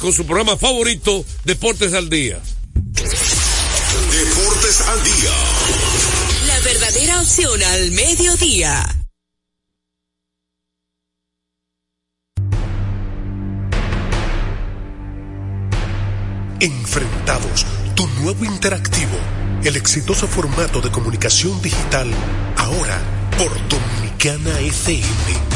con su programa favorito, Deportes al Día. Deportes al Día. La verdadera opción al mediodía. Enfrentados, tu nuevo interactivo, el exitoso formato de comunicación digital, ahora por Dominicana FM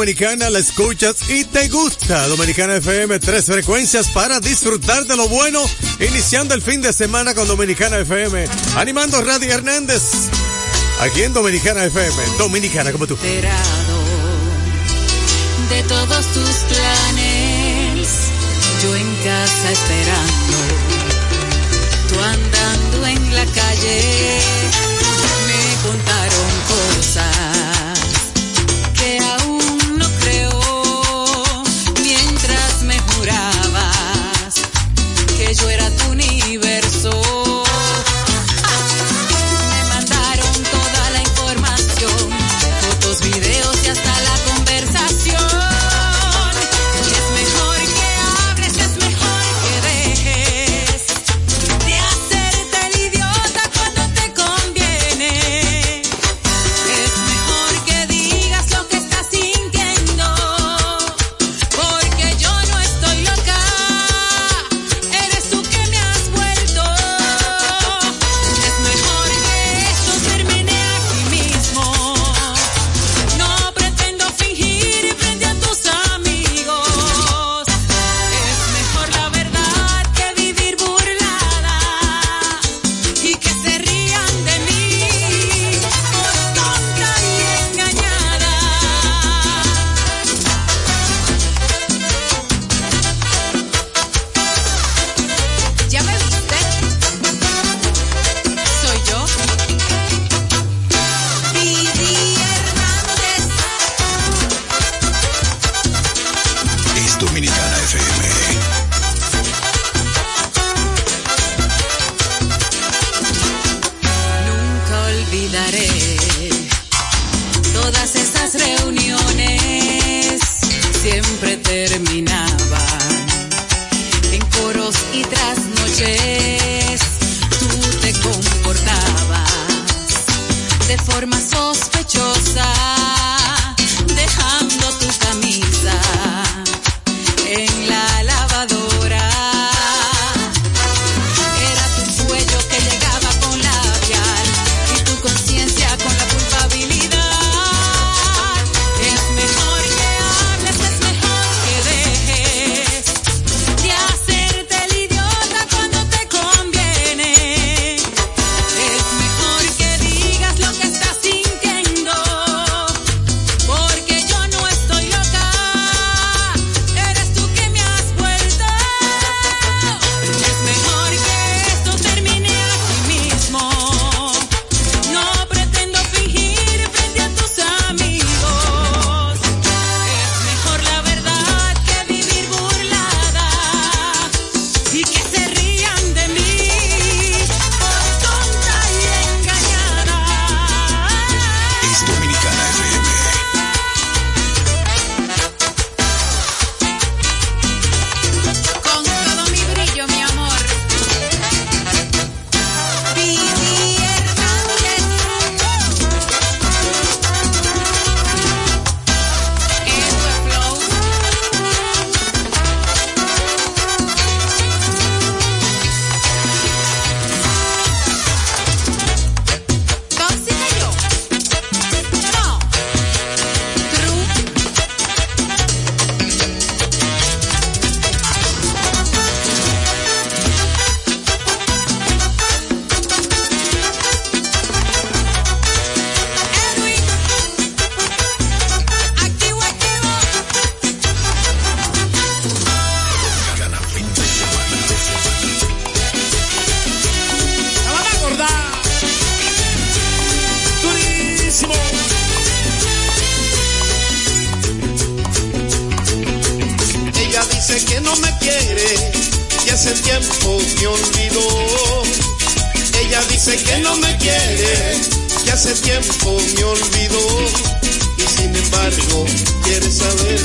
Dominicana, la escuchas y te gusta. Dominicana FM, tres frecuencias para disfrutar de lo bueno. Iniciando el fin de semana con Dominicana FM. Animando Radio Hernández. Aquí en Dominicana FM. Dominicana como tú. De todos tus planes, yo en casa esperando. Tú andando en la calle, me contaron cosas yo era tu universo.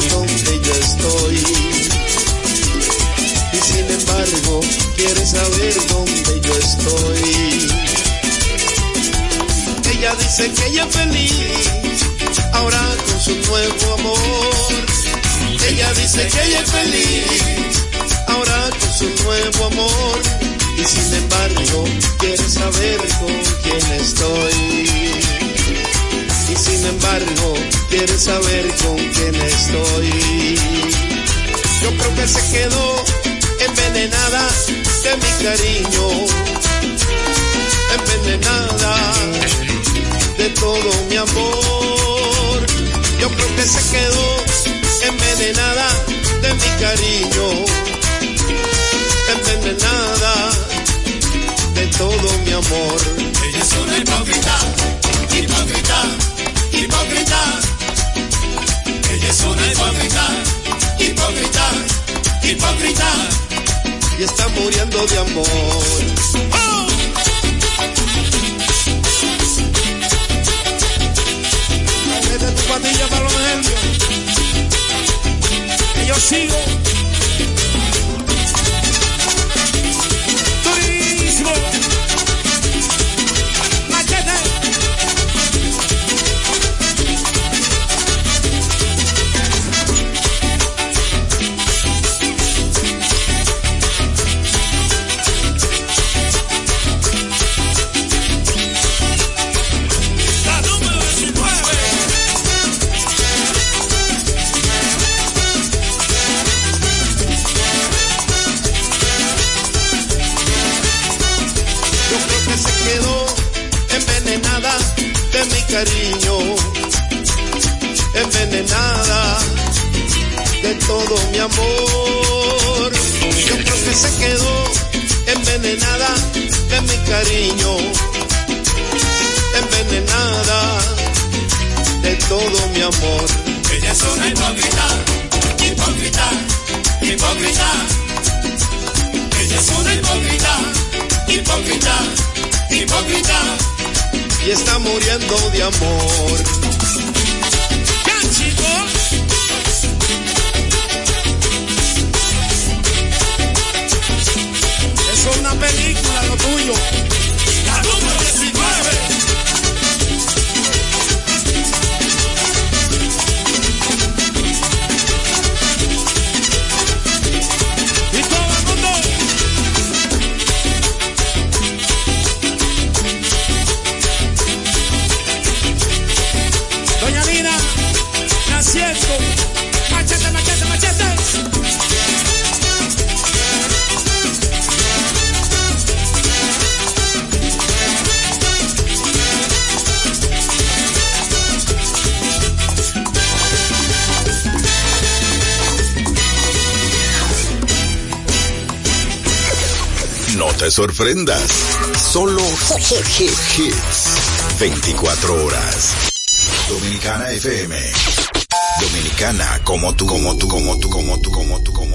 donde yo estoy. Y sin embargo, quiere saber dónde yo estoy. Ella dice que ella es feliz, ahora con su nuevo amor. Ella dice que ella es feliz, ahora con su nuevo amor. Y sin embargo, quiere saber con quién estoy. Y sin embargo, Quiere saber con quién estoy. Yo creo que se quedó envenenada de mi cariño. Envenenada de todo mi amor. Yo creo que se quedó envenenada de mi cariño. Envenenada de todo mi amor. Ella es una hipócrita, hipócrita, hipócrita ella es una hipócrita, hipócrita, hipócrita. Y está muriendo de amor. ¡Oh! Es una hipócrita, hipócrita, hipócrita. Ella es una hipócrita, hipócrita, hipócrita. Y está muriendo de amor. ¡Ya, chicos! Es una película, lo tuyo. La No te sorprendas. Solo hits. 24 horas. Dominicana FM. Dominicana como tú, como tú, como tú, como tú, como tú, como tú,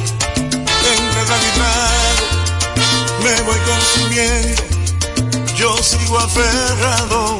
me voy consumiendo, yo sigo aferrado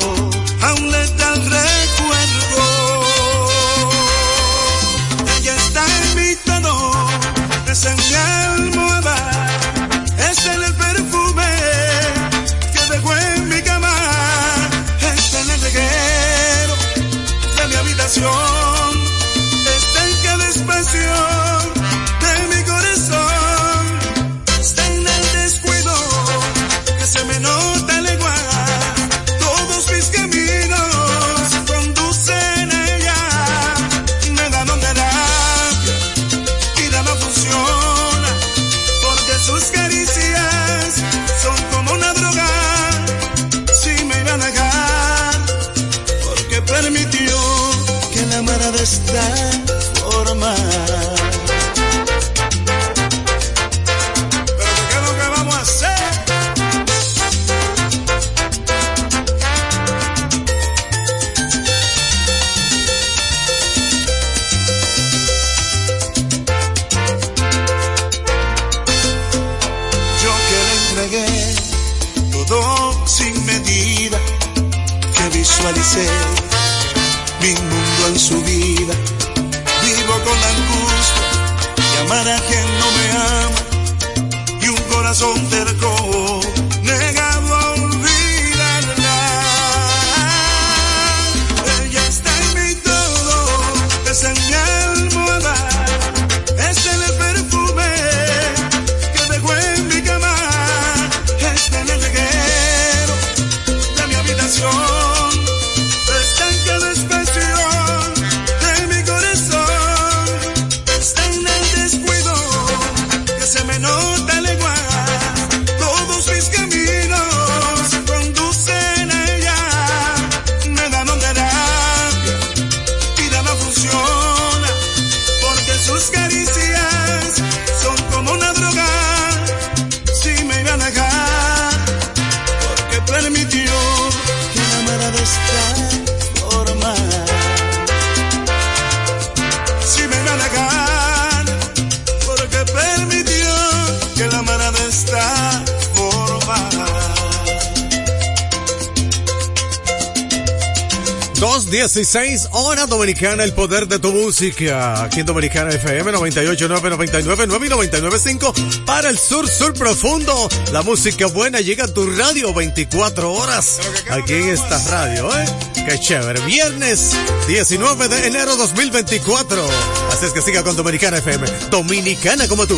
amanecer. 16 horas dominicana, el poder de tu música. Aquí en Dominicana FM 989, 99, 9 y 995 para el sur, sur profundo. La música buena llega a tu radio 24 horas aquí en esta radio, ¿eh? Qué chévere. Viernes 19 de enero 2024. Así es que siga con Dominicana FM. Dominicana como tú.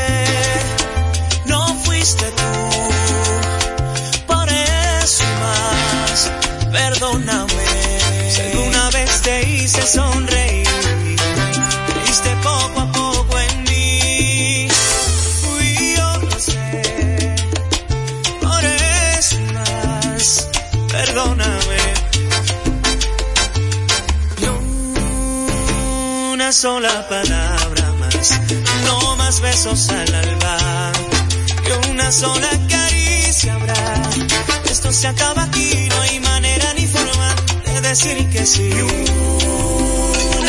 hice sonreír, creíste poco a poco en mí. Fui yo, lo sé. Por eso más, perdóname. Ni una sola palabra más, no más besos al alba, que una sola caricia habrá. Esto se acaba aquí, no hay manera ni forma de decir que sí.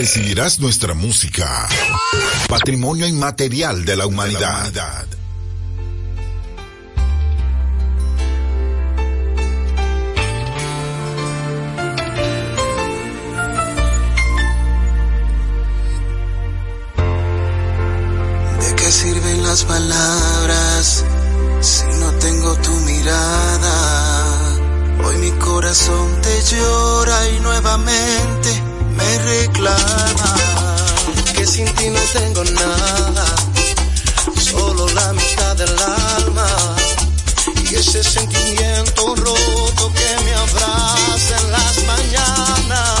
recibirás nuestra música. Patrimonio inmaterial de la humanidad. ¿De qué sirven las palabras si no tengo tu mirada? Hoy mi corazón te llora y nuevamente me reclama que sin ti no tengo nada, solo la mitad del alma y ese sentimiento roto que me abraza en las mañanas.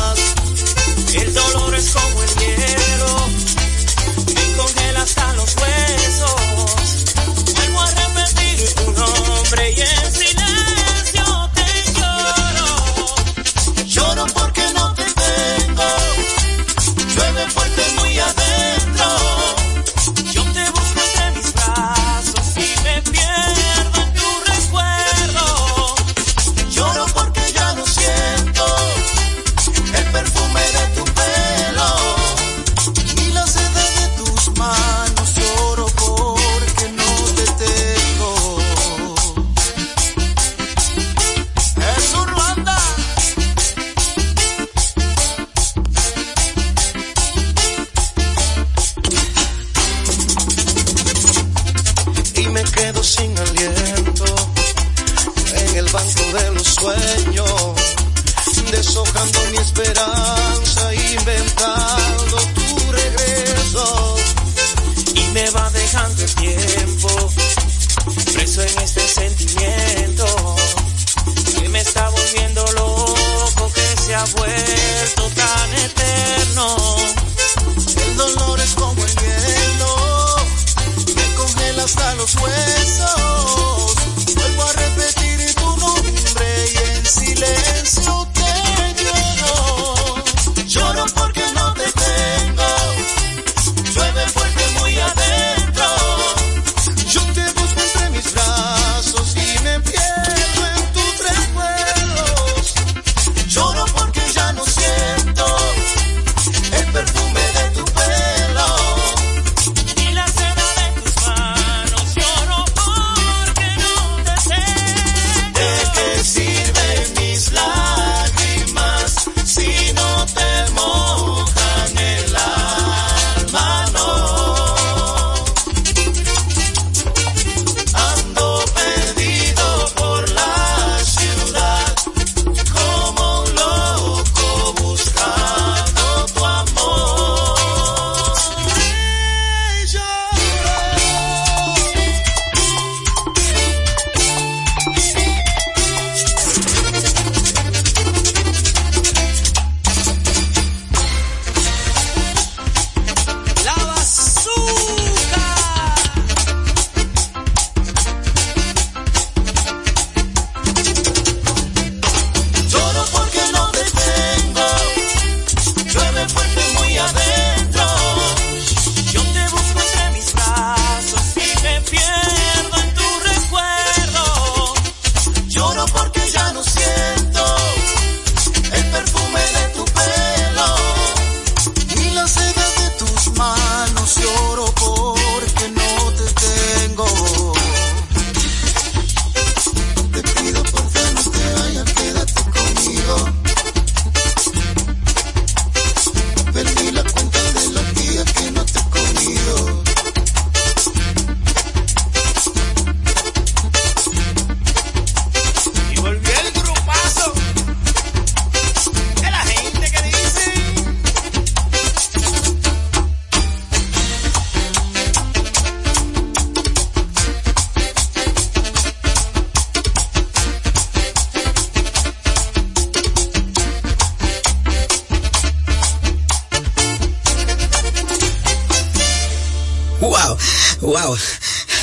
Wow.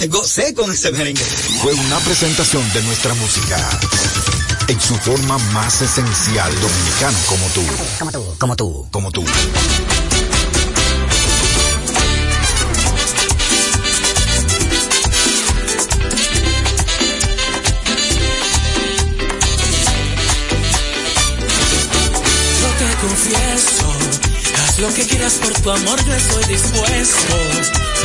Gocé con ese merengue. Fue una presentación de nuestra música en su forma más esencial, dominicano como tú. Como tú, como tú. Como tú. Yo te confieso, haz lo que quieras por tu amor, yo estoy dispuesto.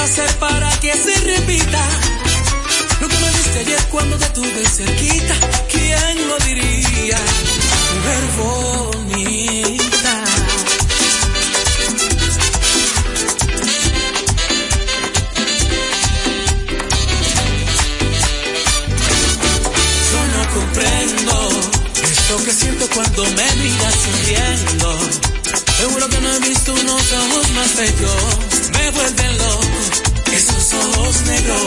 Hacer para que se repita. Lo que me diste ayer cuando te tuve cerquita, ¿quién lo diría? Mujer bonita. Yo no comprendo esto que siento cuando me miras sonriendo. Seguro que no he visto unos ojos más bellos. Ojos negros.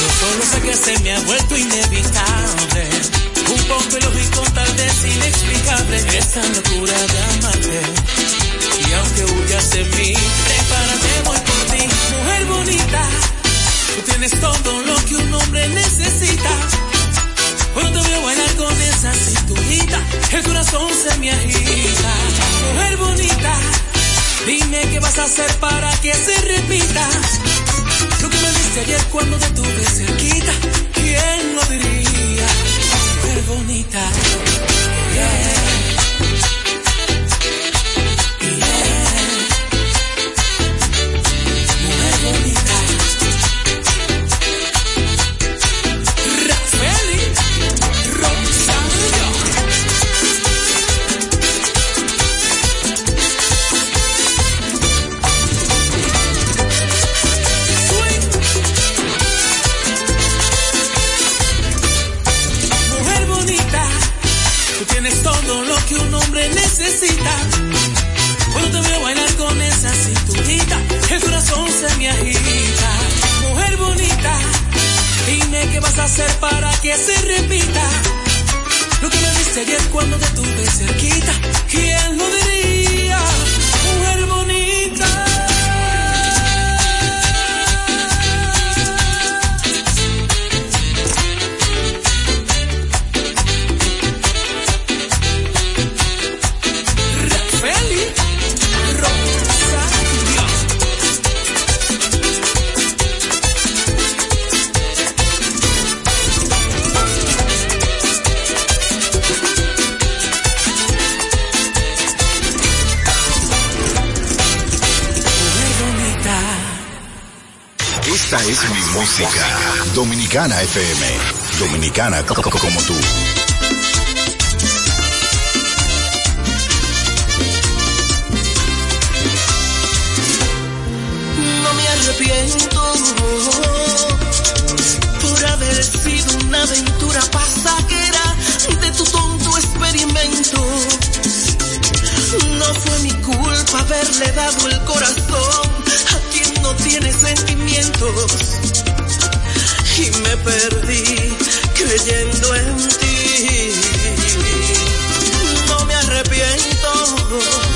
Yo solo sé que se me ha vuelto inevitable. Un poco ilógico, tal vez inexplicable. Esta locura de amarte. Y aunque huyas de mí, prepárate, voy por ti. Mujer bonita, tú tienes todo lo que un hombre necesita. Cuando te veo bailar con esa cinturita, el corazón se me agita. Mujer bonita, dime qué vas a hacer para que se repita. Ayer cuando te tuve cerquita, Dominicana FM. Dominicana co- co- como tú. No me arrepiento por haber sido una aventura pasajera de tu tonto experimento. No fue mi culpa haberle dado el corazón a quien no tiene sentimientos y me perdí creyendo en ti. No me arrepiento